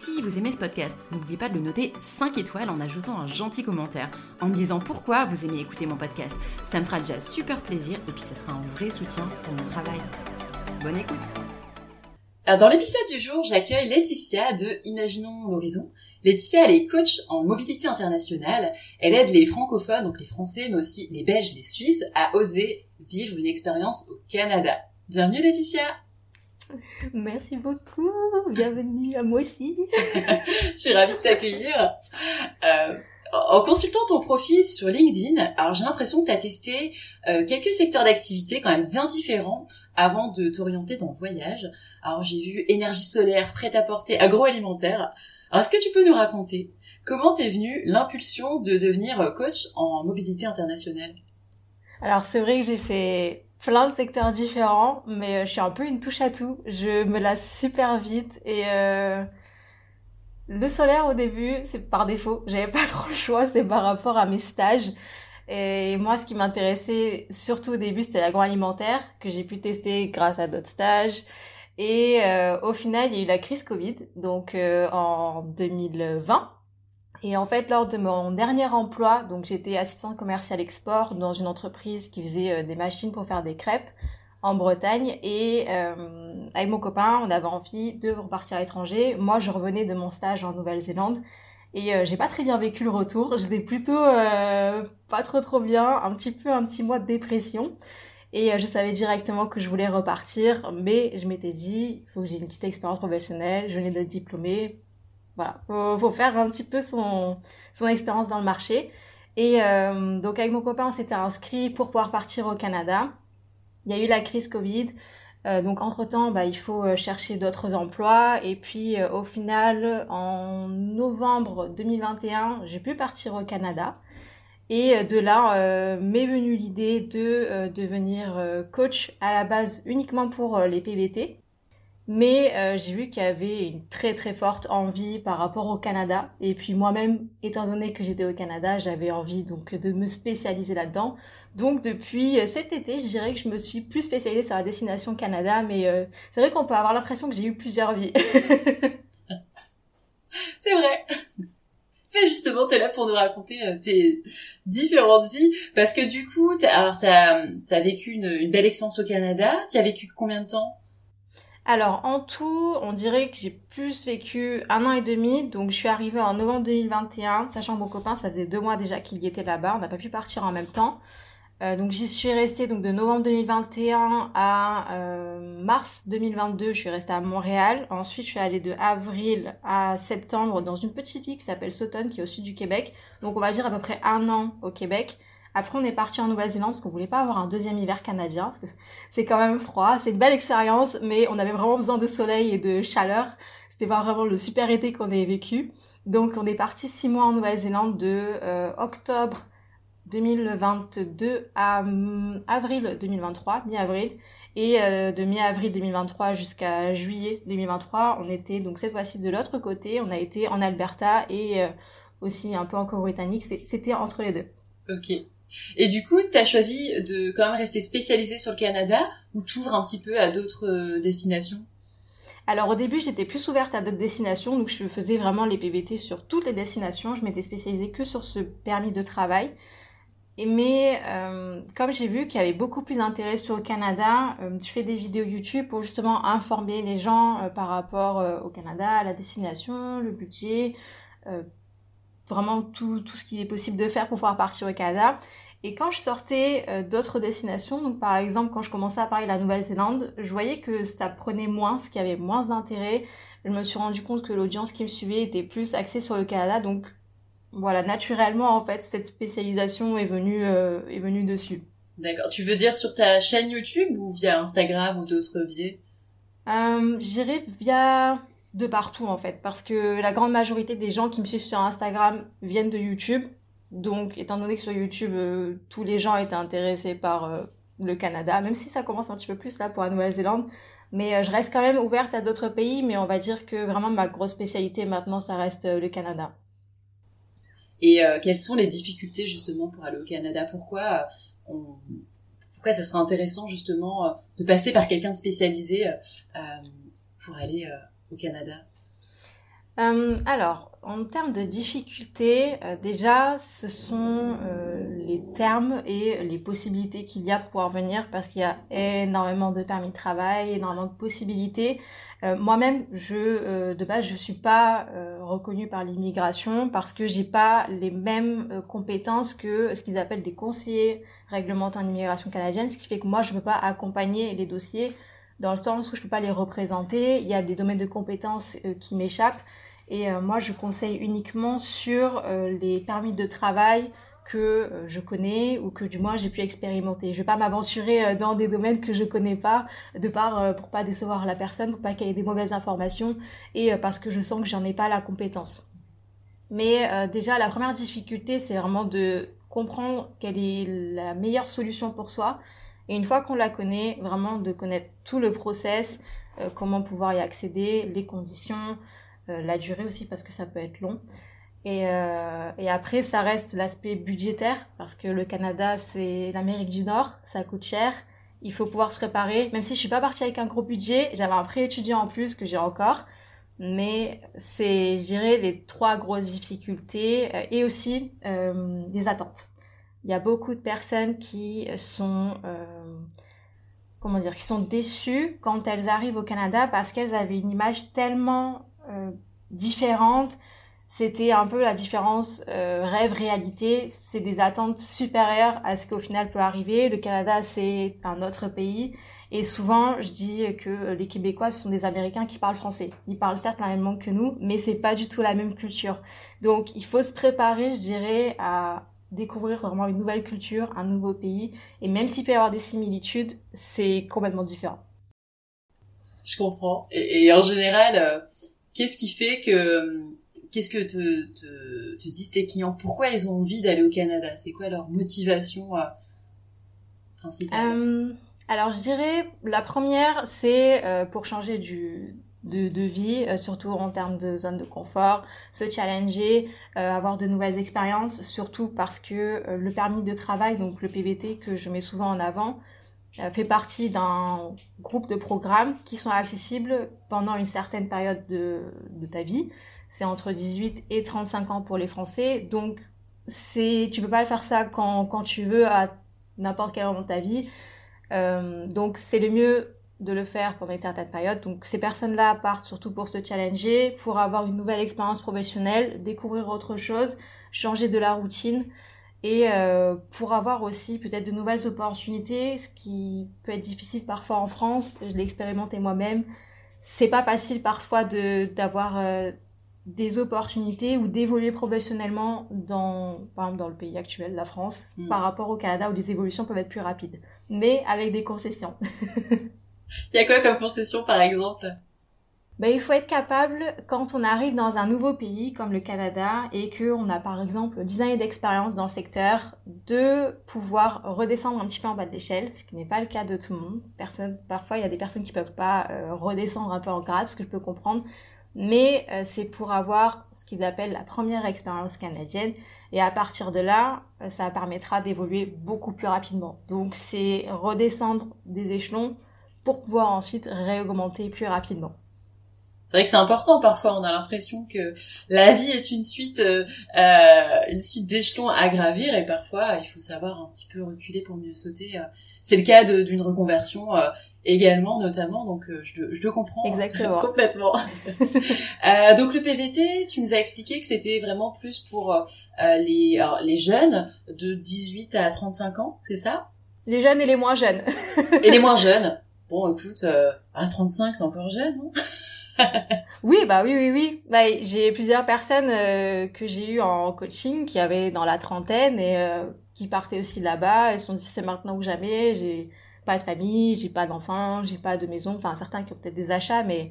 si vous aimez ce podcast, n'oubliez pas de le noter 5 étoiles en ajoutant un gentil commentaire, en me disant pourquoi vous aimez écouter mon podcast. Ça me fera déjà super plaisir et puis ça sera un vrai soutien pour mon travail. Bonne écoute dans l'épisode du jour, j'accueille Laetitia de Imaginons l'horizon. Laetitia, elle est coach en mobilité internationale. Elle aide les francophones, donc les Français, mais aussi les Belges, les Suisses, à oser vivre une expérience au Canada. Bienvenue Laetitia Merci beaucoup, bienvenue à moi aussi. Je suis ravie de t'accueillir. Euh, en consultant ton profil sur LinkedIn, alors j'ai l'impression que tu as testé euh, quelques secteurs d'activité quand même bien différents avant de t'orienter dans le voyage. Alors j'ai vu énergie solaire, prêt-à-porter, agroalimentaire. Alors est-ce que tu peux nous raconter comment t'es venue l'impulsion de devenir coach en mobilité internationale? Alors c'est vrai que j'ai fait plein de secteurs différents, mais euh, je suis un peu une touche à tout. Je me lasse super vite et euh, le solaire au début, c'est par défaut. J'avais pas trop le choix, c'est par rapport à mes stages. Et moi, ce qui m'intéressait surtout au début, c'était l'agroalimentaire que j'ai pu tester grâce à d'autres stages. Et euh, au final, il y a eu la crise Covid, donc en 2020. Et en fait, lors de mon dernier emploi, donc j'étais assistant commercial export dans une entreprise qui faisait euh, des machines pour faire des crêpes en Bretagne. Et euh, avec mon copain, on avait envie de repartir à l'étranger. Moi, je revenais de mon stage en Nouvelle-Zélande. Et euh, j'ai pas très bien vécu le retour. J'étais plutôt pas trop trop bien, un petit peu un petit mois de dépression. Et je savais directement que je voulais repartir, mais je m'étais dit, il faut que j'ai une petite expérience professionnelle. Je venais d'être diplômée, voilà, faut, faut faire un petit peu son, son expérience dans le marché. Et euh, donc avec mon copain, on s'était inscrit pour pouvoir partir au Canada. Il y a eu la crise Covid. Euh, donc entre-temps, bah, il faut euh, chercher d'autres emplois. Et puis au final, en novembre 2021, j'ai pu partir au Canada. Et de là m'est venue l'idée de devenir coach à la base uniquement pour les PVT. Mais euh, j'ai vu qu'il y avait une très très forte envie par rapport au Canada. Et puis moi-même, étant donné que j'étais au Canada, j'avais envie donc de me spécialiser là-dedans. Donc depuis euh, cet été, je dirais que je me suis plus spécialisée sur la destination Canada. Mais euh, c'est vrai qu'on peut avoir l'impression que j'ai eu plusieurs vies. c'est vrai. Mais justement, t'es là pour nous raconter tes différentes vies, parce que du coup, t'as, alors t'as, as vécu une, une belle expérience au Canada. Tu as vécu combien de temps? Alors en tout, on dirait que j'ai plus vécu un an et demi. Donc je suis arrivée en novembre 2021, sachant que mon copain, ça faisait deux mois déjà qu'il y était là-bas. On n'a pas pu partir en même temps. Euh, donc j'y suis restée donc de novembre 2021 à euh, mars 2022. Je suis restée à Montréal. Ensuite, je suis allée de avril à septembre dans une petite ville qui s'appelle Sauton, qui est au sud du Québec. Donc on va dire à peu près un an au Québec. Après, on est parti en Nouvelle-Zélande parce qu'on voulait pas avoir un deuxième hiver canadien parce que c'est quand même froid. C'est une belle expérience, mais on avait vraiment besoin de soleil et de chaleur. C'était vraiment le super été qu'on avait vécu. Donc, on est parti six mois en Nouvelle-Zélande de euh, octobre 2022 à hum, avril 2023, mi-avril. Et euh, de mi-avril 2023 jusqu'à juillet 2023, on était donc cette fois-ci de l'autre côté. On a été en Alberta et euh, aussi un peu en Colombie-Britannique. C'était entre les deux. Ok. Et du coup, tu as choisi de quand même rester spécialisé sur le Canada ou t'ouvres un petit peu à d'autres euh, destinations? Alors au début j'étais plus ouverte à d'autres destinations, donc je faisais vraiment les PVT sur toutes les destinations, je m'étais spécialisée que sur ce permis de travail. mais euh, comme j'ai vu qu'il y avait beaucoup plus d'intérêt sur le Canada, euh, je fais des vidéos YouTube pour justement informer les gens par rapport au Canada, la destination, le budget, vraiment tout, tout, ce qu'il est possible de faire pour pouvoir partir au Canada. Et quand je sortais euh, d'autres destinations, donc par exemple quand je commençais à parler de la Nouvelle-Zélande, je voyais que ça prenait moins, ce qui avait moins d'intérêt. Je me suis rendu compte que l'audience qui me suivait était plus axée sur le Canada, donc voilà, naturellement en fait cette spécialisation est venue, euh, est venue dessus. D'accord. Tu veux dire sur ta chaîne YouTube ou via Instagram ou d'autres biais? Euh, J'irai via de partout en fait, parce que la grande majorité des gens qui me suivent sur Instagram viennent de YouTube. Donc, étant donné que sur YouTube, euh, tous les gens étaient intéressés par euh, le Canada, même si ça commence un petit peu plus là pour la Nouvelle-Zélande. Mais euh, je reste quand même ouverte à d'autres pays, mais on va dire que vraiment ma grosse spécialité maintenant, ça reste le Canada. Et quelles sont les difficultés justement pour aller au Canada? Pourquoi pourquoi ça serait intéressant justement de passer par quelqu'un de spécialisé pour aller Canada? Alors, en termes de difficultés, euh, déjà, ce sont euh, les termes et les possibilités qu'il y a pour pouvoir venir parce qu'il y a énormément de permis de travail, énormément de possibilités. Euh, moi-même, je de base, je suis pas reconnue par l'immigration parce que j'ai pas les mêmes compétences que ce qu'ils appellent des conseillers réglementaires en immigration canadienne, ce qui fait que moi, je ne peux pas accompagner les dossiers dans le sens où je peux pas les représenter. Il y a des domaines de compétences qui m'échappent. Et euh, moi, je conseille uniquement sur euh, les permis de travail que euh, je connais ou que du moins j'ai pu expérimenter. Je ne vais pas m'aventurer dans des domaines que je connais pas, de part pour pas décevoir la personne, pour pas qu'il y ait des mauvaises informations et parce que je sens que j'en ai pas la compétence. Mais déjà, la première difficulté, c'est vraiment de comprendre quelle est la meilleure solution pour soi. Et une fois qu'on la connaît, vraiment de connaître tout le process, comment pouvoir y accéder, les conditions, euh, la durée aussi parce que ça peut être long. Et, euh, et, après, ça reste l'aspect budgétaire, parce que le Canada, c'est l'Amérique du Nord, ça coûte cher. Il faut pouvoir se préparer. Même si je suis pas partie avec un gros budget, j'avais un prêt étudiant en plus que j'ai encore. Mais c'est, je les trois grosses difficultés euh, et aussi euh, les attentes. Il y a beaucoup de personnes qui sont, euh, comment dire, qui sont déçues quand elles arrivent au Canada parce qu'elles avaient une image tellement euh, différentes. C'était un peu la différence euh, rêve-réalité. C'est des attentes supérieures à ce qu'au final peut arriver. Le Canada, c'est un autre pays. Et souvent, je dis que les Québécois sont des Américains qui parlent français. Ils parlent certes la même langue que nous, mais c'est pas du tout la même culture. Donc, il faut se préparer, je dirais, à découvrir vraiment une nouvelle culture, un nouveau pays. Et même s'il peut y avoir des similitudes, c'est complètement différent. Je comprends. Et, en général, euh, Qu'est-ce qui fait que qu'est-ce que te, te, te, disent tes clients? Pourquoi ils ont envie d'aller au Canada? C'est quoi leur motivation euh, principale euh, Alors je dirais la première c'est euh, pour changer du de, vie, euh, surtout en termes de zone de confort, se challenger, euh, avoir de nouvelles expériences, surtout parce que le permis de travail, donc le PVT que je mets souvent en avant, euh, fait partie d'un groupe de programmes qui sont accessibles pendant une certaine période de, de ta vie. C'est entre 18 et 35 ans pour les Français. Donc, c'est, tu peux pas faire ça quand, quand tu veux à n'importe quel moment de ta vie. Euh, donc, c'est le mieux de le faire pendant une certaine période. Donc, ces personnes-là partent surtout pour se challenger, pour avoir une nouvelle expérience professionnelle, découvrir autre chose, changer de la routine et euh, pour avoir aussi peut-être de nouvelles opportunités, ce qui peut être difficile parfois en France, je l'ai expérimenté moi-même, c'est pas facile parfois d'avoir euh, des opportunités ou d'évoluer professionnellement dans, par exemple dans le pays actuel, la France, mm. par rapport au Canada où les évolutions peuvent être plus rapides, mais avec des concessions. Il y a quoi comme concession par exemple? Ben, il faut être capable, quand on arrive dans un nouveau pays comme le Canada et qu'on a par exemple 10 années d'expérience dans le secteur, de pouvoir redescendre un petit peu en bas de l'échelle, ce qui n'est pas le cas de tout le monde. Parfois, il y a des personnes qui peuvent pas euh, redescendre un peu en grade, ce que je peux comprendre. Mais euh, c'est pour avoir ce qu'ils appellent la première expérience canadienne. Et à partir de là, euh, ça permettra d'évoluer beaucoup plus rapidement. Donc c'est redescendre des échelons pour pouvoir ensuite réaugmenter plus rapidement. C'est vrai que c'est important parfois. On a l'impression que la vie est une suite, euh, euh, une suite d'échelons à gravir, et parfois il faut savoir un petit peu reculer pour mieux sauter. C'est le cas d'une reconversion également, notamment. Donc je, je le comprends Exactement. complètement. euh, donc le PVT, tu nous as expliqué que c'était vraiment plus pour les les jeunes de 18 à 35 ans, c'est ça? Les jeunes et les moins jeunes. et les moins jeunes. Bon, écoute, à 35, c'est encore jeune, non? Oui, bah oui, oui, oui. Bah, j'ai plusieurs personnes euh, que j'ai eues en coaching qui avaient dans la trentaine et euh, qui partaient aussi là-bas. Elles se sont dit c'est maintenant ou jamais. J'ai pas de famille, j'ai pas d'enfants, j'ai pas de maison. Enfin, certains qui ont peut-être des achats, mais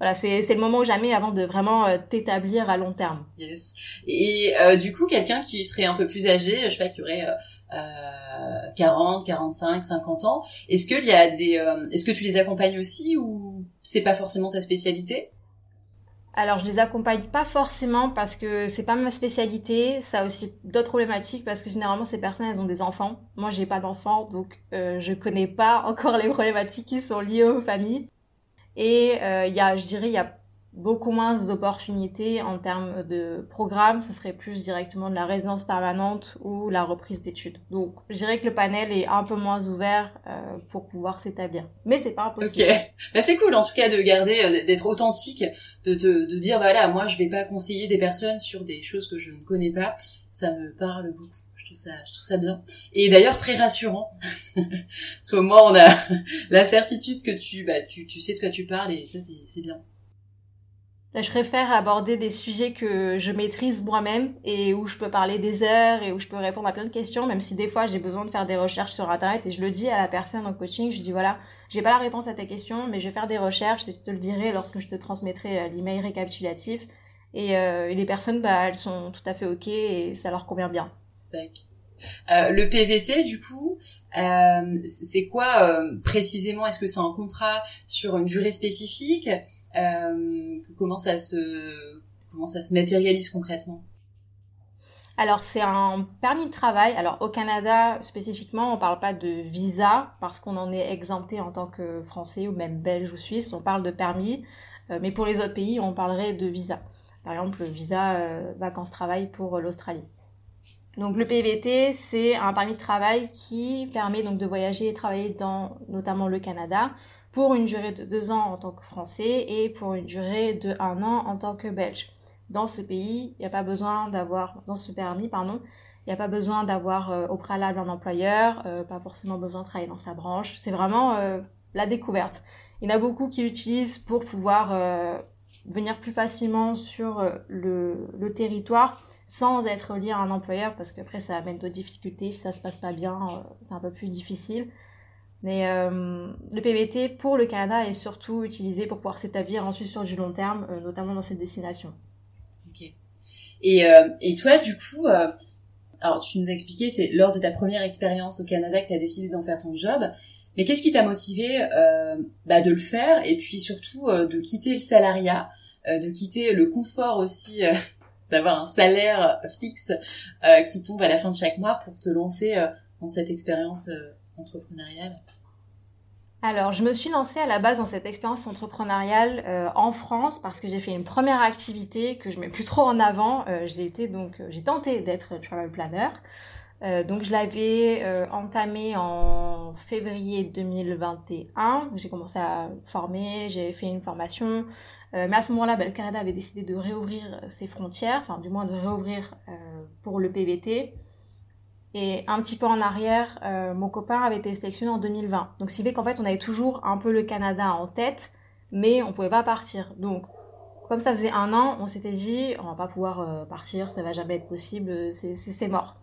voilà, c'est le moment ou jamais avant de vraiment euh, t'établir à long terme. Yes. Et du coup, quelqu'un qui serait un peu plus âgé, je sais pas, qui aurait euh, 40, 45, 50 ans, est-ce qu'il y a des, est-ce que tu les accompagnes aussi ou c'est pas forcément ta spécialité? Alors, je les accompagne pas forcément parce que c'est pas ma spécialité. Ça a aussi d'autres problématiques parce que généralement ces personnes elles ont des enfants. Moi, j'ai pas d'enfants, donc euh, je connais pas encore les problématiques qui sont liées aux familles. Et euh, il y a, je dirais, il y a beaucoup moins d'opportunités en termes de programme. Ça serait plus directement de la résidence permanente ou la reprise d'études. Donc, je dirais que le panel est un peu moins ouvert euh, pour pouvoir s'établir. Mais c'est pas impossible. Ok. Mais c'est cool, en tout cas, de garder, euh, d'être authentique, de, de, de dire, voilà, moi, je vais pas conseiller des personnes sur des choses que je ne connais pas. Ça me parle beaucoup. Ça, je trouve ça bien. Et d'ailleurs, très rassurant. Parce qu'au moins, on a la certitude que tu, bah, tu, tu sais de quoi tu parles et ça, c'est bien. Là, je préfère aborder des sujets que je maîtrise moi-même et où je peux parler des heures et où je peux répondre à plein de questions, même si des fois j'ai besoin de faire des recherches sur Internet et je le dis à la personne en coaching, je dis voilà, j'ai pas la réponse à ta question, mais je vais faire des recherches et je te le dirai lorsque je te transmettrai euh, l'email récapitulatif. Et, euh, et, les personnes, bah, elles sont tout à fait ok et ça leur convient bien. Euh, le PVT, du coup, euh, c'est quoi euh, précisément? Est-ce que c'est un contrat sur une durée spécifique? Comment ça se comment matérialise concrètement? Alors c'est un permis de travail. Alors au Canada spécifiquement, on ne parle pas de visa parce qu'on en est exempté en tant que Français ou même Belge ou Suisse. On parle de permis, mais pour les autres pays, on parlerait de visa. Par exemple, le visa vacances-travail pour l'Australie. Donc le PVT, c'est un permis de travail qui permet donc de voyager et travailler dans notamment le Canada pour une durée de deux ans en tant que Français et pour une durée de un an en tant que Belge. Dans ce pays, il n'y a pas besoin d'avoir, dans ce permis, pardon, il n'y a pas besoin d'avoir euh, au préalable un employeur, euh, pas forcément besoin de travailler dans sa branche. C'est vraiment euh, la découverte. Il y en a beaucoup qui l'utilisent pour pouvoir venir plus facilement sur le, le territoire sans être lié à un employeur parce qu'après ça amène d'autres difficultés si ça se passe pas bien euh, c'est un peu plus difficile. Mais euh, le PVT pour le Canada est surtout utilisé pour pouvoir s'établir ensuite sur du long terme euh, notamment dans cette destination. Ok. Et, et toi du coup alors tu nous as expliqué c'est lors de ta première expérience au Canada que tu as décidé d'en faire ton job. Mais qu'est-ce qui t'a motivé bah, de le faire? Et puis surtout de quitter le salariat de quitter le confort aussi d'avoir un salaire fixe euh, qui tombe à la fin de chaque mois pour te lancer euh, dans cette expérience euh, entrepreneuriale alors, je me suis lancée à la base dans cette expérience entrepreneuriale en France parce que j'ai fait une première activité que je mets plus trop en avant. j'ai été donc, j'ai tenté d'être travel planner. Donc, je l'avais entamé en février 2021. J'ai commencé à former, j'ai fait une formation, euh, mais à ce moment-là, bah, le Canada avait décidé de réouvrir euh, ses frontières, enfin du moins de réouvrir euh, pour le PVT. Et un petit peu en arrière, mon copain avait été sélectionné en 2020. Donc, ce qui fait qu'en fait, on avait toujours un peu le Canada en tête, mais on pouvait pas partir. Donc, comme ça faisait un an, on s'était dit, on va pas pouvoir partir, ça va jamais être possible, c'est mort.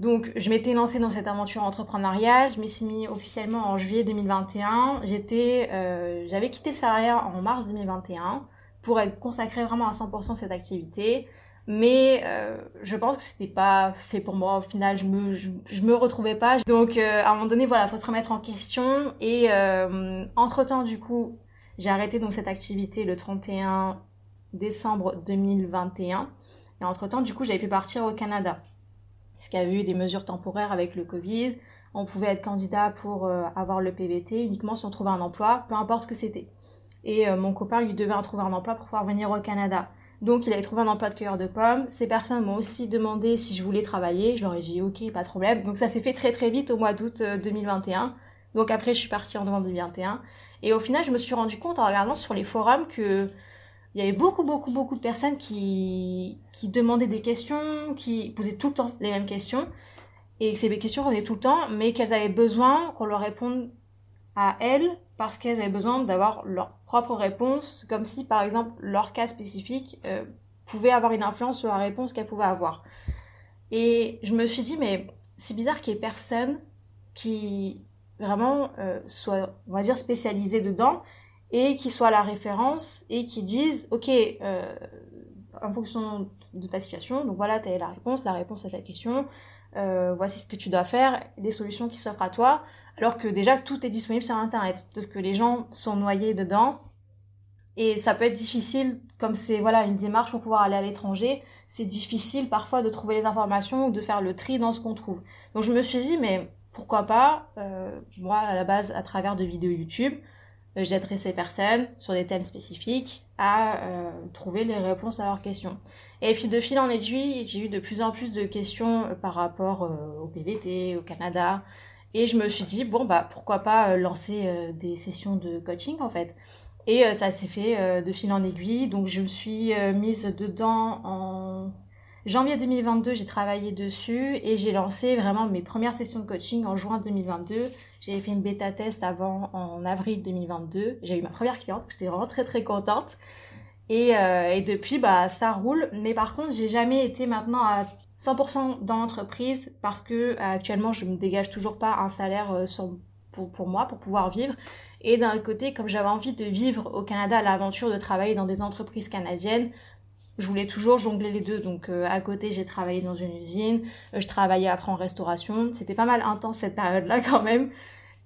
Donc, je m'étais lancée dans cette aventure entrepreneuriale. Je m'y suis mis officiellement en juillet 2021. J'étais, euh, j'avais quitté le salariat en mars 2021 pour être consacrée vraiment à 100% à cette activité. Mais euh, je pense que c'était pas fait pour moi. Au final, je me, je, me retrouvais pas. Donc, euh, à un moment donné, voilà, faut se remettre en question. Et entre temps, du coup, j'ai arrêté donc cette activité le 31 décembre 2021. Et entre temps, du coup, j'avais pu partir au Canada parce qu'il y a eu des mesures temporaires avec le Covid. On pouvait être candidat pour euh, avoir le PVT uniquement si on trouvait un emploi, peu importe ce que c'était. Et mon copain lui devait trouver un emploi pour pouvoir venir au Canada. Donc il avait trouvé un emploi de cueilleur de pommes. Ces personnes m'ont aussi demandé si je voulais travailler. Je leur ai dit ok, pas de problème. Donc ça s'est fait très très vite au mois d'août 2021. Donc après je suis partie en novembre 2021. Et au final je me suis rendu compte en regardant sur les forums que il y avait beaucoup, beaucoup, beaucoup de personnes qui, qui demandaient des questions, qui posaient tout le temps les mêmes questions. Et ces questions revenaient tout le temps, mais qu'elles avaient besoin qu'on leur réponde à elles parce qu'elles avaient besoin d'avoir leur propre réponse, comme si par exemple leur cas spécifique euh, pouvait avoir une influence sur la réponse qu'elles pouvaient avoir. Et je me suis dit, mais c'est bizarre qu'il y ait personne qui vraiment euh, soit, on va dire, spécialisé dedans et qui soit la référence et qui dise, ok, euh, en fonction de ta situation, donc voilà, tu as la réponse, la réponse à ta question, euh, voici ce que tu dois faire, les solutions qui s'offrent à toi, alors que déjà tout est disponible sur Internet. Peut-être que les gens sont noyés dedans et ça peut être difficile, comme c'est voilà une démarche pour pouvoir aller à l'étranger, c'est difficile parfois de trouver les informations ou de faire le tri dans ce qu'on trouve. Donc je me suis dit, mais pourquoi pas, euh, moi à la base à travers de vidéos YouTube, j'aiderai ces personnes sur des thèmes spécifiques à euh, trouver les réponses à leurs questions. Et puis de fil en aiguille, j'ai eu de plus en plus de questions euh, par rapport au PVT, au Canada. Et je me suis dit, bon, bah pourquoi pas lancer des sessions de coaching en fait. Et ça s'est fait de fil en aiguille. Donc je me suis mise dedans en janvier 2022, j'ai travaillé dessus et j'ai lancé vraiment mes premières sessions de coaching en juin 2022. J'ai fait une bêta test avant en avril 2022. J'ai eu ma première cliente, j'étais vraiment très très contente. Et, euh, et, depuis, bah, ça roule. Mais par contre, j'ai jamais été maintenant à 100% dans l'entreprise parce que actuellement, je me dégage toujours pas un salaire euh, pour, pour moi, pour pouvoir vivre. Et d'un côté, comme j'avais envie de vivre au Canada l'aventure de travailler dans des entreprises canadiennes, je voulais toujours jongler les deux. Donc euh, à côté, j'ai travaillé dans une usine, euh, je travaillais après en restauration. C'était pas mal intense cette période-là quand même.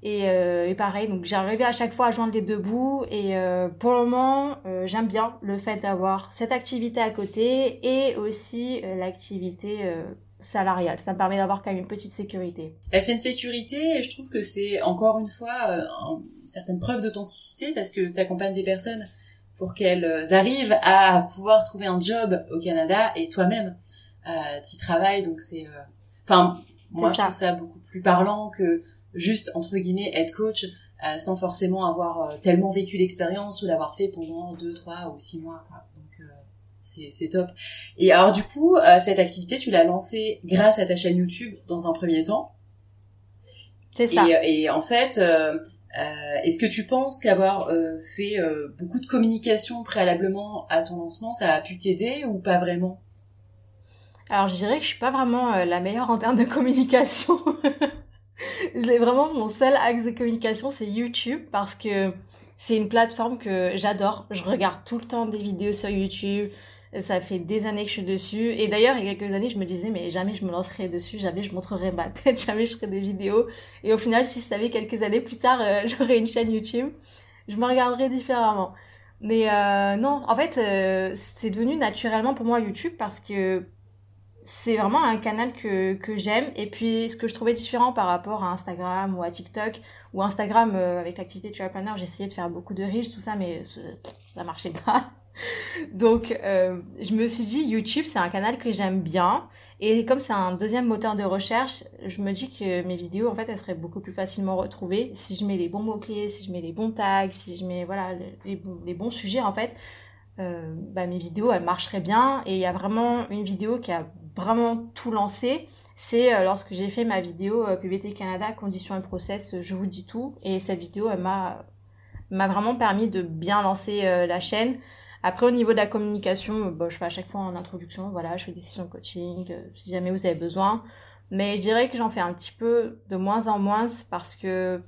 Et, euh, et pareil, donc j'arrivais à chaque fois à joindre les deux bouts. Et pour le moment, j'aime bien le fait d'avoir cette activité à côté et aussi l'activité salariale. Ça me permet d'avoir quand même une petite sécurité. C'est une sécurité et je trouve que c'est encore une fois une certaine preuve d'authenticité parce que tu accompagnes des personnes pour qu'elles arrivent à pouvoir trouver un job au Canada et toi-même euh, t'y travailles donc c'est euh, enfin moi je trouve ça beaucoup plus parlant que juste entre guillemets être coach euh, sans forcément avoir euh, tellement vécu l'expérience ou l'avoir fait pendant deux trois ou six mois quoi. donc euh, c'est c'est top et alors du coup cette activité tu l'as lancée grâce à ta chaîne YouTube dans un premier temps c'est ça. Et, et, en fait, euh, Est-ce que tu penses qu'avoir euh, fait euh, beaucoup de communication préalablement à ton lancement, ça a pu t'aider ou pas vraiment? Alors je dirais que je suis pas vraiment la meilleure en termes de communication. J'ai vraiment mon seul axe de communication, c'est YouTube parce que c'est une plateforme que j'adore. Je regarde tout le temps des vidéos sur YouTube. Ça fait des années que je suis dessus. Et d'ailleurs, il y a quelques années, je me disais, mais jamais je me lancerai dessus, jamais je montrerai ma tête, jamais je ferai des vidéos. Et au final, si je savais quelques années plus tard, euh, j'aurais une chaîne YouTube, je me regarderais différemment. Mais euh, non, en fait, euh, c'est devenu naturellement pour moi YouTube parce que c'est vraiment un canal que, que j'aime. Et puis, ce que je trouvais différent par rapport à Instagram ou à TikTok, ou Instagram, avec l'activité de Planner, j'essayais de faire beaucoup de reels, tout ça, mais ça marchait pas. Donc, euh, je me suis dit, YouTube, c'est un canal que j'aime bien. Et comme c'est un deuxième moteur de recherche, je me dis que mes vidéos, en fait, elles seraient beaucoup plus facilement retrouvées si je mets les bons mots-clés, si je mets les bons tags, si je mets voilà, les, bons sujets, en fait. Euh, bah, mes vidéos, elles marcheraient bien. Et il y a vraiment une vidéo qui a vraiment tout lancé. C'est euh, lorsque j'ai fait ma vidéo PVT Canada, conditions et process, je vous dis tout. Et cette vidéo, elle m'a vraiment permis de bien lancer la chaîne. Après, au niveau de la communication, bah, je fais à chaque fois en introduction, voilà, je fais des sessions de coaching, euh, si jamais vous avez besoin. Mais je dirais que j'en fais un petit peu de moins en moins parce que,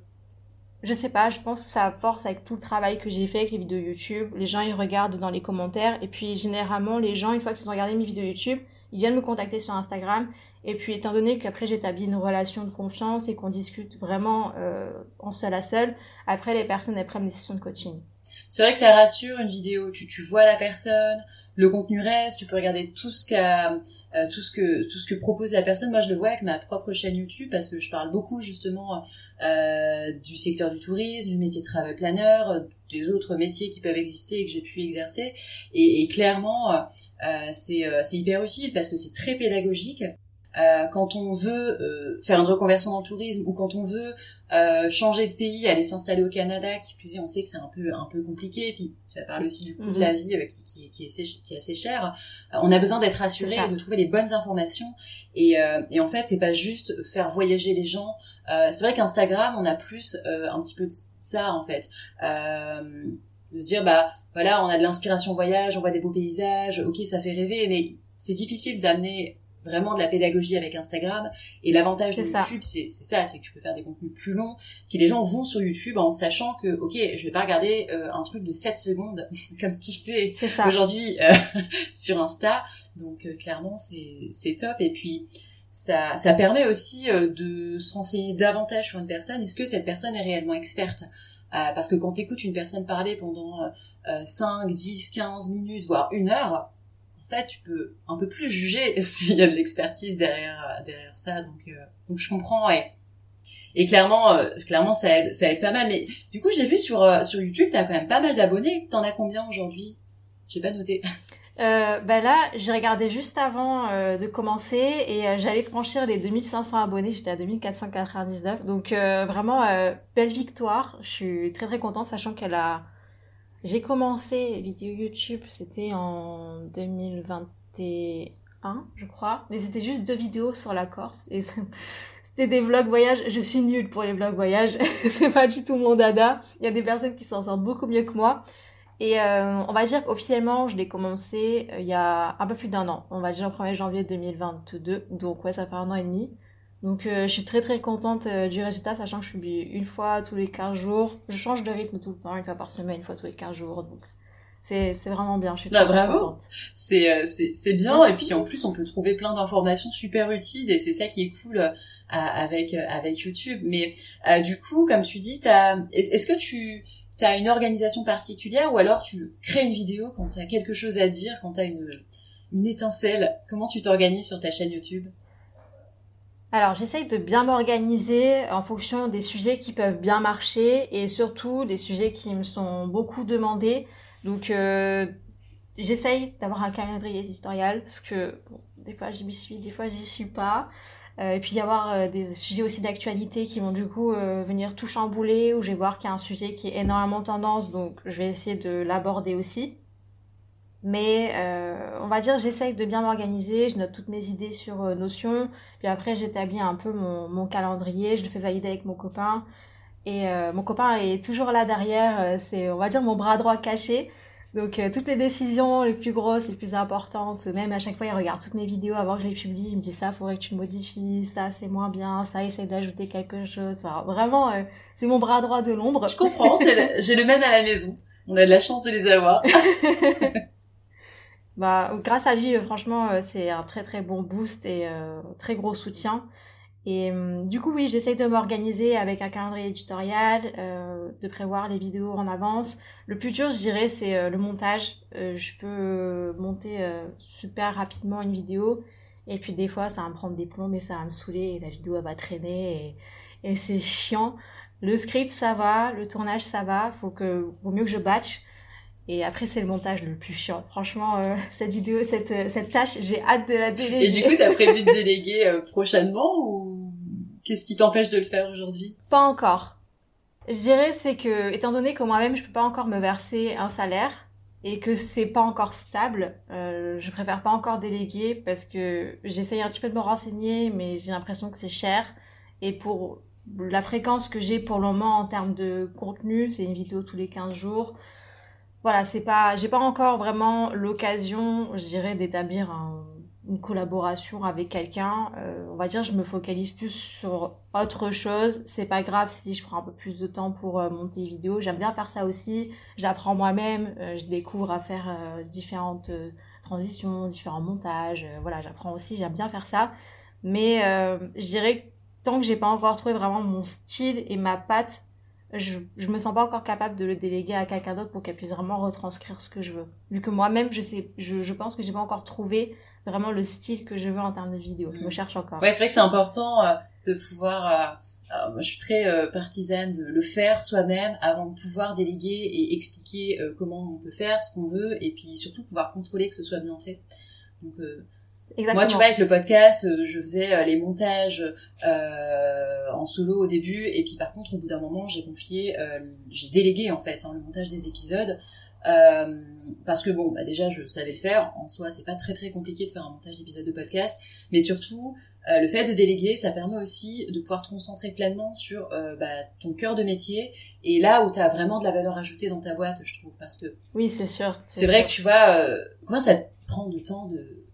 je sais pas, je pense que ça force avec tout le travail que j'ai fait avec les vidéos YouTube. Les gens, ils regardent dans les commentaires. Et puis, généralement, les gens, une fois qu'ils ont regardé mes vidéos YouTube, ils viennent me contacter sur Instagram. Et puis, étant donné qu'après, j'établis une relation de confiance et qu'on discute vraiment euh, en seul à seul, après, les personnes, elles prennent des sessions de coaching. C'est vrai que ça rassure une vidéo. Tu, tu vois la personne, le contenu reste, tu peux regarder tout ce qu'a, euh, tout ce que, tout ce que propose la personne. Moi, je le vois avec ma propre chaîne YouTube parce que je parle beaucoup justement euh, du secteur du tourisme, du métier de travel planner, euh, des autres métiers qui peuvent exister et que j'ai pu exercer. Et, et clairement, euh, c'est, c'est hyper utile parce que c'est très pédagogique. Euh, quand on veut euh, faire une reconversion dans le tourisme ou quand on veut euh, changer de pays, aller s'installer au Canada, qui plus est, on sait que c'est un peu un peu compliqué. Puis tu vas parler aussi du coût de la mhm. vie qui, qui, qui, est qui est assez cher. on a besoin d'être assuré et de trouver les bonnes informations. Et, et en fait, c'est pas juste faire voyager les gens. c'est vrai qu'Instagram, on a plus un petit peu de ça en fait de se dire bah voilà on a de l'inspiration voyage on voit des beaux paysages ok ça fait rêver mais c'est difficile d'amener vraiment de la pédagogie avec Instagram. Et l'avantage de YouTube, c'est ça, c'est que tu peux faire des contenus plus longs, qui les gens vont sur YouTube en sachant que, ok, je vais pas regarder euh, un truc de 7 secondes, comme ce qu'il fait aujourd'hui euh, sur Insta. Donc euh, clairement, c'est top. Et puis, ça, ça permet aussi de se renseigner davantage sur une personne. Est-ce que cette personne est réellement experte? Parce que quand tu écoutes une personne parler pendant 5, 10, 15 minutes, voire une heure, en fait, tu peux un peu plus juger s'il y a de l'expertise derrière euh, derrière ça. Donc, euh, donc je comprends. Et, et clairement, euh, clairement, ça aide, ça pas mal. Mais du coup, j'ai vu sur sur YouTube, t'as quand même pas mal d'abonnés. T'en as combien aujourd'hui? J'ai pas noté. Euh, bah là, j'ai regardé juste avant de commencer et j'allais franchir les 2500 abonnés. J'étais à 2499. Donc vraiment, belle victoire. Je suis très très contente, sachant qu'elle a j'ai commencé vidéo YouTube, c'était en 2021, je crois. Mais c'était juste deux vidéos sur la Corse. Et c'était des vlogs voyage. Je suis nulle pour les vlogs voyage. c'est pas du tout mon dada. Il y a des personnes qui s'en sortent beaucoup mieux que moi. Et euh, on va dire qu'officiellement, je l'ai commencé euh, il y a un peu plus d'un an. On va dire le 1er janvier 2022. Donc ouais, ça fait un an et demi. Donc euh, je suis très très contente euh, du résultat, sachant que je publie une fois tous les 15 jours. Je change de rythme tout le temps, une fois par semaine, une fois tous les 15 jours. Donc c'est vraiment bien. Je suis très bravo. C'est euh, c'est bien et puis en plus on peut trouver plein d'informations super utiles et c'est ça qui est cool avec avec YouTube. Mais du coup, comme tu dis, est-ce que tu as une organisation particulière ou alors tu crées une vidéo quand tu as quelque chose à dire, quand tu as une une étincelle? Comment tu t'organises sur ta chaîne YouTube? Alors, j'essaye de bien m'organiser en fonction des sujets qui peuvent bien marcher et surtout des sujets qui me sont beaucoup demandés. Donc, euh, j'essaye d'avoir un calendrier éditorial parce que des fois j'y suis, des fois j'y suis pas. Euh, et puis y avoir euh, des sujets aussi d'actualité qui vont du coup venir tout chambouler ou je vais voir qu'il y a un sujet qui est énormément tendance donc je vais essayer de l'aborder aussi. Mais euh, on va dire, j'essaye de bien m'organiser, je note toutes mes idées sur euh, Notion, puis après j'établis un peu mon, mon, calendrier, je le fais valider avec mon copain. Et euh, mon copain est toujours là derrière, c'est on va dire mon bras droit caché. Donc toutes les décisions les plus grosses, les plus importantes, même à chaque fois il regarde toutes mes vidéos avant que je les publie, il me dit ça, faudrait que tu modifies, ça c'est moins bien, ça essaye d'ajouter quelque chose. Enfin, vraiment, c'est mon bras droit de l'ombre. Je comprends, j'ai le même à la maison. On a de la chance de les avoir. Bah, grâce à lui, euh, franchement, euh, c'est un très très bon boost et euh, très gros soutien. Et du coup, oui, j'essaye de m'organiser avec un calendrier éditorial, de prévoir les vidéos en avance. Le plus dur, je dirais, c'est le montage. je peux monter super rapidement une vidéo. Et puis des fois, ça va me prendre des plombs et ça va me saouler et la vidéo va traîner et, et c'est chiant. Le script, ça va. Le tournage, ça va. Faut que, vaut mieux que je batch. Et après, c'est le montage le plus chiant. Franchement, euh, cette vidéo, cette, euh, cette tâche, j'ai hâte de la déléguer. Et du coup, t'as prévu de déléguer euh, prochainement ou qu'est-ce qui t'empêche de le faire aujourd'hui? Pas encore. Je dirais, c'est que, étant donné que moi-même, je peux pas encore me verser un salaire et que c'est pas encore stable, euh, je préfère pas encore déléguer parce que j'essaye un petit peu de me renseigner, mais j'ai l'impression que c'est cher. Et pour la fréquence que j'ai pour le moment en termes de contenu, c'est une vidéo tous les 15 jours voilà, c'est pas, j'ai pas encore vraiment l'occasion, je dirais, d'établir une collaboration avec quelqu'un. Euh, on va dire, je me focalise plus sur autre chose. C'est pas grave si je prends un peu plus de temps pour euh, monter les vidéos. J'aime bien faire ça aussi. J'apprends moi-même. Euh, je découvre à faire différentes transitions, différents montages. voilà, j'apprends aussi. J'aime bien faire ça. Mais je dirais tant que j'ai pas encore trouvé vraiment mon style et ma patte je, je me sens pas encore capable de le déléguer à quelqu'un d'autre pour qu'elle puisse vraiment retranscrire ce que je veux. Vu que moi-même, je sais, je, je pense que j'ai pas encore trouvé vraiment le style que je veux en termes de vidéo. Je me cherche encore. Ouais, c'est vrai que c'est important euh, de pouvoir. Euh, moi, je suis très euh, partisane de le faire soi-même avant de pouvoir déléguer et expliquer comment on peut faire ce qu'on veut, et puis surtout pouvoir contrôler que ce soit bien fait. Donc Exactement. Moi, tu vois, avec le podcast, euh, je faisais euh, les montages euh, en solo au début, et puis par contre, au bout d'un moment, j'ai confié, euh, j'ai délégué en fait hein, le montage des épisodes, euh, parce que bon, bah déjà, je savais le faire. En soi, c'est pas très très compliqué de faire un montage d'épisodes de podcast, mais surtout, euh, le fait de déléguer, ça permet aussi de pouvoir te concentrer pleinement sur bah, ton cœur de métier et là où tu as vraiment de la valeur ajoutée dans ta boîte, je trouve, parce que oui, c'est sûr. C'est vrai que tu vois, comment ça te prend du temps de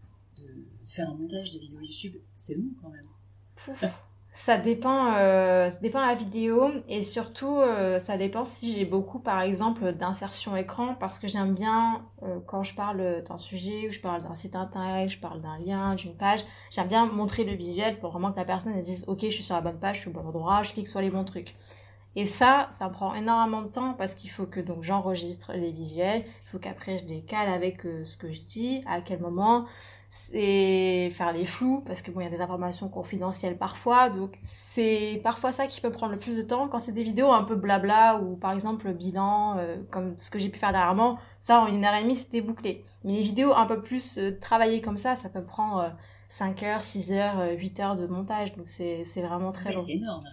faire un montage de vidéos YouTube, c'est long quand même. Ça dépend, euh, ça dépend de la vidéo et surtout euh, ça dépend si j'ai beaucoup par exemple d'insertion écran parce que j'aime bien euh, quand je parle d'un sujet, je parle d'un site internet, je parle d'un lien, d'une page, j'aime bien montrer le visuel pour vraiment que la personne dise ok je suis sur la bonne page, je suis au bon endroit, je clique sur les bons trucs. Et ça, ça me prend énormément de temps parce qu'il faut que donc j'enregistre les visuels, il faut qu'après je les cale avec ce que je dis, à quel moment, c'est faire les flous parce que bon il y a des informations confidentielles parfois donc c'est parfois ça qui peut prendre le plus de temps. Quand c'est des vidéos un peu blabla ou par exemple le bilan euh, comme ce que j'ai pu faire dernièrement ça en une heure et demie c'était bouclé. Mais les vidéos un peu plus euh, travaillées comme ça ça peut prendre euh, 5 heures 6 heures 8 heures de montage donc c'est c'est vraiment très Mais long. c'est énorme.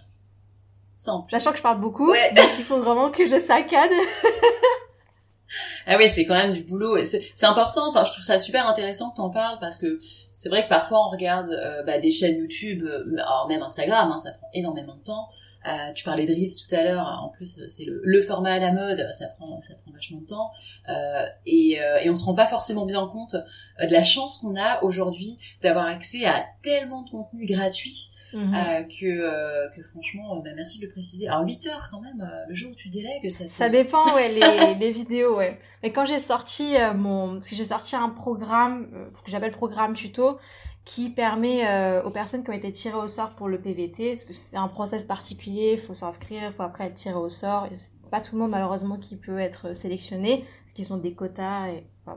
Sachant que je parle beaucoup Ouais. donc il faut vraiment que je saccade Ah oui, c'est quand même du boulot. C'est important. Enfin, je trouve ça super intéressant que t'en parles parce que c'est vrai que parfois on regarde euh, bah, des chaînes YouTube, euh, alors même Instagram, hein, ça prend énormément de temps. Euh, tu parlais de Reels tout à l'heure. En plus, c'est le, format à la mode. Ça prend, ça prend vachement de temps. Et, et on se rend pas forcément bien compte de la chance qu'on a aujourd'hui d'avoir accès à tellement de contenu gratuit Mhm. euh, que, euh, que franchement, euh, bah, merci de le préciser. Alors 8 heures quand même, le jour où tu délègues, ça. Ça dépend, ouais, les, les vidéos, ouais. Mais quand j'ai sorti mon... Parce que j'ai sorti un programme, que j'appelle programme tuto, qui permet euh, aux personnes qui ont été tirées au sort pour le PVT, parce que c'est un process particulier, il faut s'inscrire, il faut après être tiré au sort. Pas tout le monde, malheureusement, qui peut être sélectionné, parce qu'ils ont des quotas.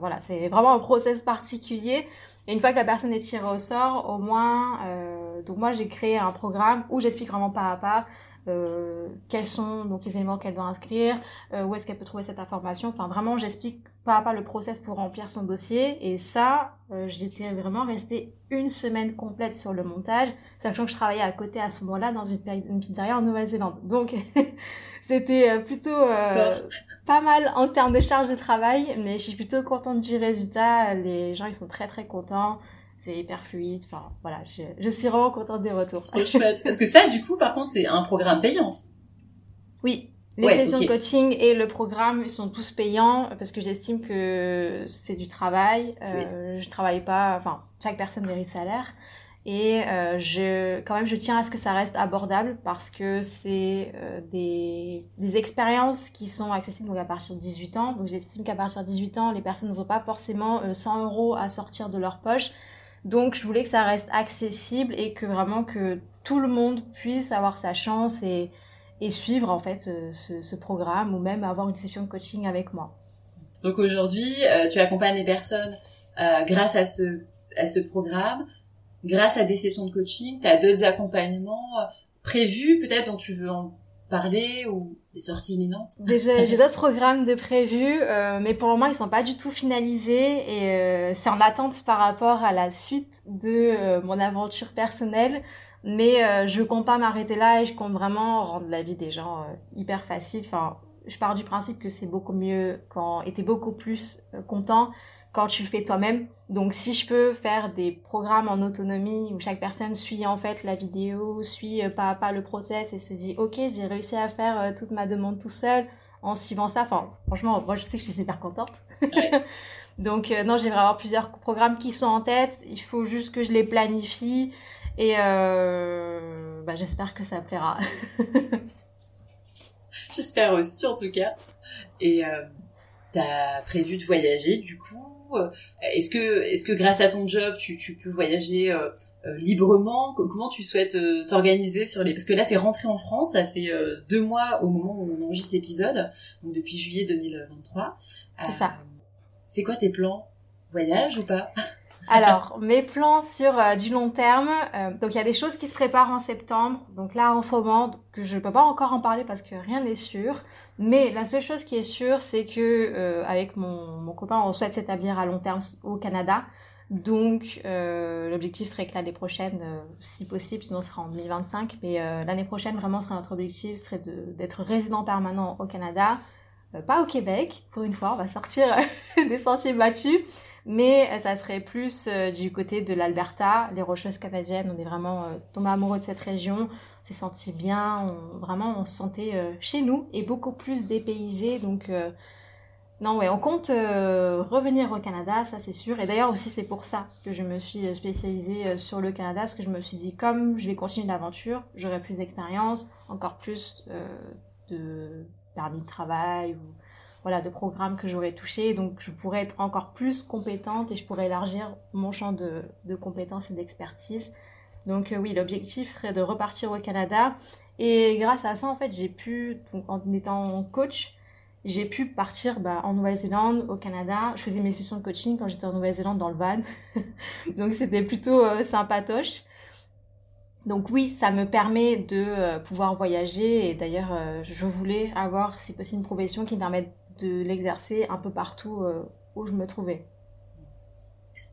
Voilà, c'est vraiment un process particulier. Et une fois que la personne est tirée au sort, au moins... euh, donc moi, j'ai créé un programme où j'explique vraiment pas à pas euh, quels sont donc les éléments qu'elle doit inscrire, euh, où est-ce qu'elle peut trouver cette information. Enfin, vraiment, j'explique pas à pas le process pour remplir son dossier. Et ça, euh, j'étais vraiment restée une semaine complète sur le montage, sachant que je travaillais à côté à ce moment-là dans une, une pizzeria en Nouvelle-Zélande. Donc, c'était euh, plutôt euh, pas mal en termes de charge de travail, mais je suis plutôt contente du résultat. Les gens, ils sont très très contents. C'est hyper fluide. Enfin, voilà, je, je suis vraiment contente des retours. Trop chouette. Parce que ça, du coup, par contre, c'est un programme payant. Oui, les Ouais, sessions de coaching et le programme ils sont tous payants parce que j'estime que c'est du travail. Euh, Je travaille pas, enfin chaque personne mérite salaire et euh, je quand même je tiens à ce que ça reste abordable parce que c'est euh, des, des expériences qui sont accessibles donc à partir de 18 ans. Donc j'estime qu'à partir de 18 ans les personnes n'ont pas forcément euh, 100 euros à sortir de leur poche. Donc je voulais que ça reste accessible et que vraiment que tout le monde puisse avoir sa chance et et suivre en fait euh, ce, programme ou même avoir une session de coaching avec moi. Donc aujourd'hui, euh, tu accompagnes les personnes euh, grâce à ce, à ce programme, grâce à des sessions de coaching. Tu as d'autres accompagnements prévus peut-être dont tu veux en parler ou des sorties imminentes Déjà, j'ai d'autres programmes de prévus, euh, mais pour le moment ils sont pas du tout finalisés et euh, c'est en attente par rapport à la suite de euh, mon aventure personnelle. Mais je compte pas m'arrêter là et je compte vraiment rendre la vie des gens hyper facile. Enfin, je pars du principe que c'est beaucoup mieux quand t'es beaucoup plus content quand tu le fais toi-même. Donc si je peux faire des programmes en autonomie où chaque personne suit en fait la vidéo, suit euh, pas à pas le process et se dit ok j'ai réussi à faire euh, toute ma demande tout seul en suivant ça. Franchement moi je sais que je suis super contente. Donc euh, non j'ai vraiment plusieurs programmes qui sont en tête. Il faut juste que je les planifie et bah, j'espère que ça plaira. J'espère aussi en tout cas. Et euh, as prévu de voyager du coup? Est-ce que, est-ce que grâce à ton job, tu, tu peux voyager euh, euh, librement? Comment tu souhaites t'organiser sur les Parce que là, t'es rentré en France, ça fait deux mois au moment où on enregistre l'épisode, donc depuis juillet 2023. C'est ça. C'est quoi tes plans? Voyage ou pas? Alors, mes plans sur euh, du long terme, euh, donc il y a des choses qui se préparent en septembre. Donc là, en ce moment, je ne peux pas encore en parler parce que rien n'est sûr. Mais la seule chose qui est sûre, c'est que euh, avec mon, mon, copain, on souhaite s'établir à long terme au Canada. Donc l'objectif serait que l'année prochaine, si possible, sinon ce sera en 2025. Mais l'année prochaine, vraiment, serait notre objectif, serait d'être résident permanent au Canada. pas au Québec, pour une fois, on va sortir des sentiers battus mais euh, ça serait plus euh, du côté de l'Alberta, les Rocheuses canadiennes. On est vraiment euh, tombé amoureux de cette région, on s'est senti bien, vraiment on se sentait chez nous et beaucoup plus dépaysé. Donc non, ouais, on compte revenir au Canada, ça c'est sûr. Et d'ailleurs aussi c'est pour ça que je me suis spécialisée sur le Canada, parce que je me suis dit comme je vais continuer l'aventure, j'aurai plus d'expérience, encore plus de permis de travail voilà, de programmes que j'aurais touché. Donc, je pourrais être encore plus compétente et je pourrais élargir mon champ de, compétences et d'expertise. Donc, euh, oui, l'objectif serait de repartir au Canada. Et grâce à ça, en fait, j'ai pu, en étant coach, j'ai pu partir bah, en Nouvelle-Zélande, au Canada. Je faisais mes sessions de coaching quand j'étais en Nouvelle-Zélande dans le van. Donc, c'était plutôt euh, sympatoche. Donc oui, ça me permet de euh, pouvoir voyager et d'ailleurs je voulais avoir si possible une profession qui me permette de l'exercer un peu partout euh, où je me trouvais.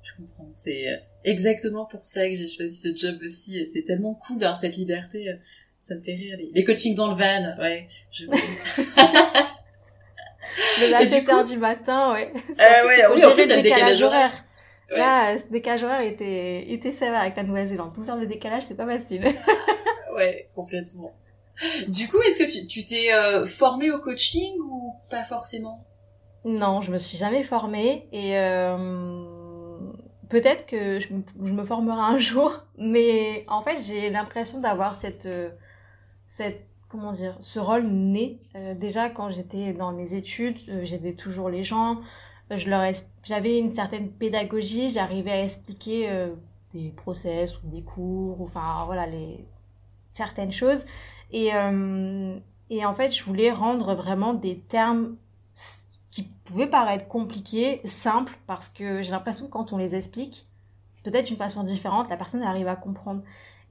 Je comprends. C'est euh, exactement pour ça que j'ai choisi ce job aussi. Et c'est tellement cool d'avoir cette liberté. Euh, ça me fait rire. Les, coachings dans le van, ouais. Je... de la 7h du matin, ouais. Euh, ouais, oui, en plus, il y a le décalage horaire. Ouais. Là, ce décalage horaire était, était sévère avec la Nouvelle-Zélande. Tout ça, le décalage, c'est pas facile. ouais, complètement. Du coup, est-ce que tu t'es euh, formée au coaching ou pas forcément? Non, je me suis jamais formée et euh, peut-être que je, me formerai un jour, mais en fait, j'ai l'impression d'avoir cette, euh, cette comment dire, ce rôle né. déjà, quand j'étais dans mes études, j'aidais toujours les gens. J'avais une certaine pédagogie, j'arrivais à expliquer des process ou des cours, enfin voilà les certaines choses. Et, euh, et en fait, je voulais rendre vraiment des termes qui pouvaient paraître compliqués, simples, parce que j'ai l'impression que quand on les explique, peut-être d'une façon différente, la personne arrive à comprendre.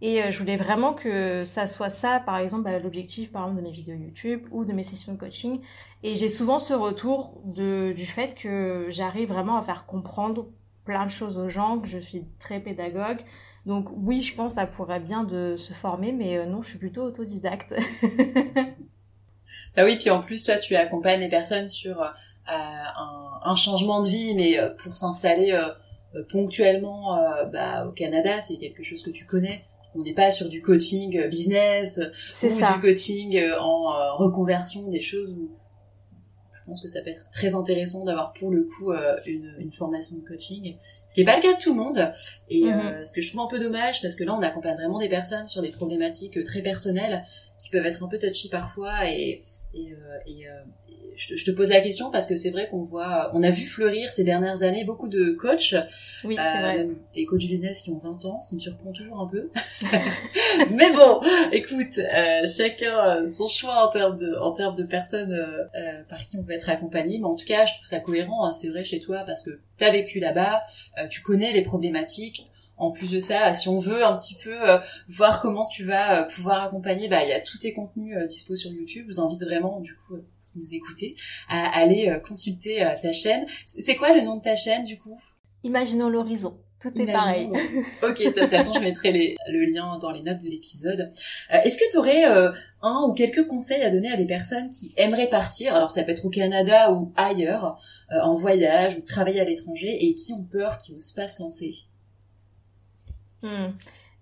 Et euh, je voulais vraiment que ça soit ça, par exemple, bah, l'objectif, de mes vidéos YouTube ou de mes sessions de coaching. Et j'ai souvent ce retour du fait que j'arrive vraiment à faire comprendre plein de choses aux gens, que je suis très pédagogue, donc oui, je pense que ça pourrait bien de se former, mais euh, non, je suis plutôt autodidacte. bah oui, puis en plus, toi, tu accompagnes les personnes sur euh, un, changement de vie, mais euh, pour s'installer ponctuellement bah, au Canada, c'est quelque chose que tu connais. On n'est pas sur du coaching business ou du coaching en reconversion, des choses où pense que ça peut être très intéressant d'avoir pour le coup euh, une, une, formation de coaching, ce qui n'est pas le cas de tout le monde. Et euh, mhm. ce que je trouve un peu dommage, parce que là on accompagne vraiment des personnes sur des problématiques euh, très personnelles qui peuvent être un peu touchy parfois et, et, et, je te, pose la question parce que c'est vrai qu'on voit, on a vu fleurir ces dernières années beaucoup de coachs, oui, euh, même des coachs business qui ont 20 ans, ce qui me surprend toujours un peu. Mais bon, écoute, euh, chacun son choix en termes de, en termes de personnes euh, euh, par qui on peut être accompagné. Mais en tout cas, je trouve ça cohérent, hein, c'est vrai chez toi parce que tu as vécu là-bas, euh, tu connais les problématiques. En plus de ça, si on veut un petit peu voir comment tu vas pouvoir accompagner, bah il y a tous tes contenus dispo sur YouTube. Je vous invite vraiment du coup nous écouter, à aller euh, consulter euh, ta chaîne. C'est quoi le nom de ta chaîne du coup? Imaginons l'horizon. Tout est pareil. ok, de toute façon, je mettrai les, le lien dans les notes de l'épisode. Euh, est-ce que tu aurais un ou quelques conseils à donner à des personnes qui aimeraient partir, alors ça peut être au Canada ou ailleurs, en voyage ou travailler à l'étranger, et qui ont peur, qui n'osent pas se lancer? Hmm.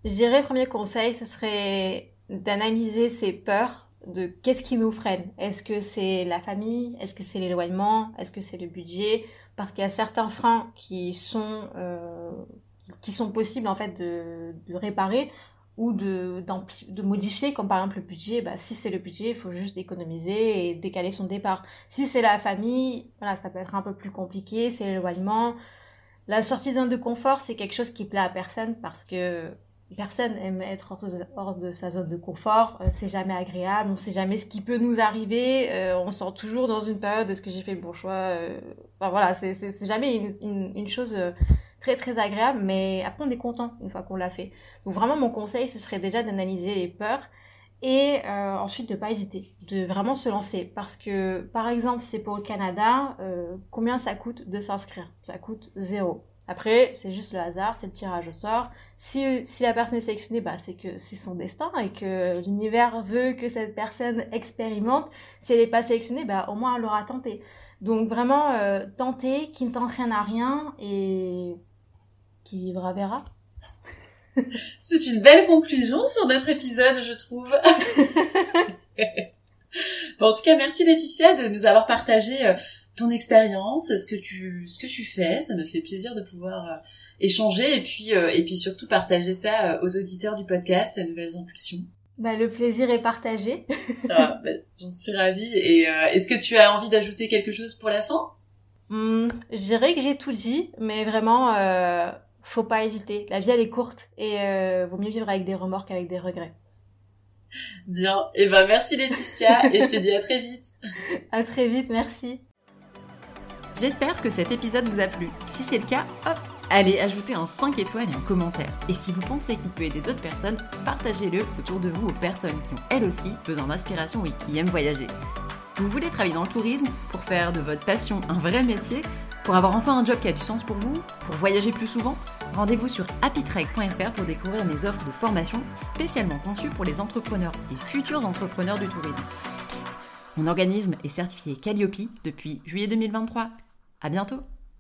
Je dirais, premier conseil, ce serait d'analyser ses peurs de qu'est-ce qui nous freine? Est-ce que c'est la famille? Est-ce que c'est l'éloignement? Est-ce que c'est le budget? Parce qu'il y a certains freins qui sont, euh, qui sont possibles en fait de, réparer ou de, de modifier, comme par exemple le budget, bah, si c'est le budget, il faut juste économiser et décaler son départ. Si c'est la famille, voilà, ça peut être un peu plus compliqué, c'est l'éloignement. La sortie de zone de confort, c'est quelque chose qui plaît à personne parce que personne aime être hors de, sa zone de confort. Euh, c'est jamais agréable, on sait jamais ce qui peut nous arriver. Euh, on sort toujours dans une période est-ce que j'ai fait le bon choix euh, Enfin voilà, c'est jamais une, chose très très agréable, mais après on est content une fois qu'on l'a fait. Donc vraiment mon conseil, ce serait déjà d'analyser les peurs et ensuite de pas hésiter, de vraiment se lancer. Parce que par exemple, c'est pour le Canada, combien ça coûte de s'inscrire? Ça coûte zéro. Après, c'est juste le hasard, c'est le tirage au sort. Si, si la personne est sélectionnée, bah, c'est que c'est son destin et que l'univers veut que cette personne expérimente. Si elle n'est pas sélectionnée, bah, au moins elle aura tenté. Donc vraiment, euh, tenter, qui ne t'entraîne à rien et qui vivra verra. c'est une belle conclusion sur notre épisode, je trouve. bon, en tout cas, merci Laetitia de nous avoir partagé euh, ton expérience, ce que tu ce que tu fais. Ça me fait plaisir de pouvoir euh, échanger et puis euh, et puis surtout partager ça euh, aux auditeurs du podcast à Nouvelles Impulsions. Bah, le plaisir est partagé. ah, bah, J'en suis ravie. Et est-ce que tu as envie d'ajouter quelque chose pour la fin? Mmh, Je dirais que j'ai tout dit, mais vraiment, faut pas hésiter. La vie elle est courte et vaut mieux vivre avec des remords qu'avec des regrets. Bien. Et eh ben merci Laetitia et je te dis à très vite. à très vite, merci. J'espère que cet épisode vous a plu. Si c'est le cas, hop, allez ajouter un 5 étoiles et un commentaire. Et si vous pensez qu'il peut aider d'autres personnes, partagez-le autour de vous aux personnes qui ont elles aussi besoin d'inspiration et qui aiment voyager. Vous voulez travailler dans le tourisme pour faire de votre passion un vrai métier Pour avoir enfin un job qui a du sens pour vous Pour voyager plus souvent? Rendez-vous sur happytrek.fr pour découvrir mes offres de formation spécialement conçues pour les entrepreneurs et futurs entrepreneurs du tourisme. Mon organisme est certifié Calliope depuis juillet 2023. À bientôt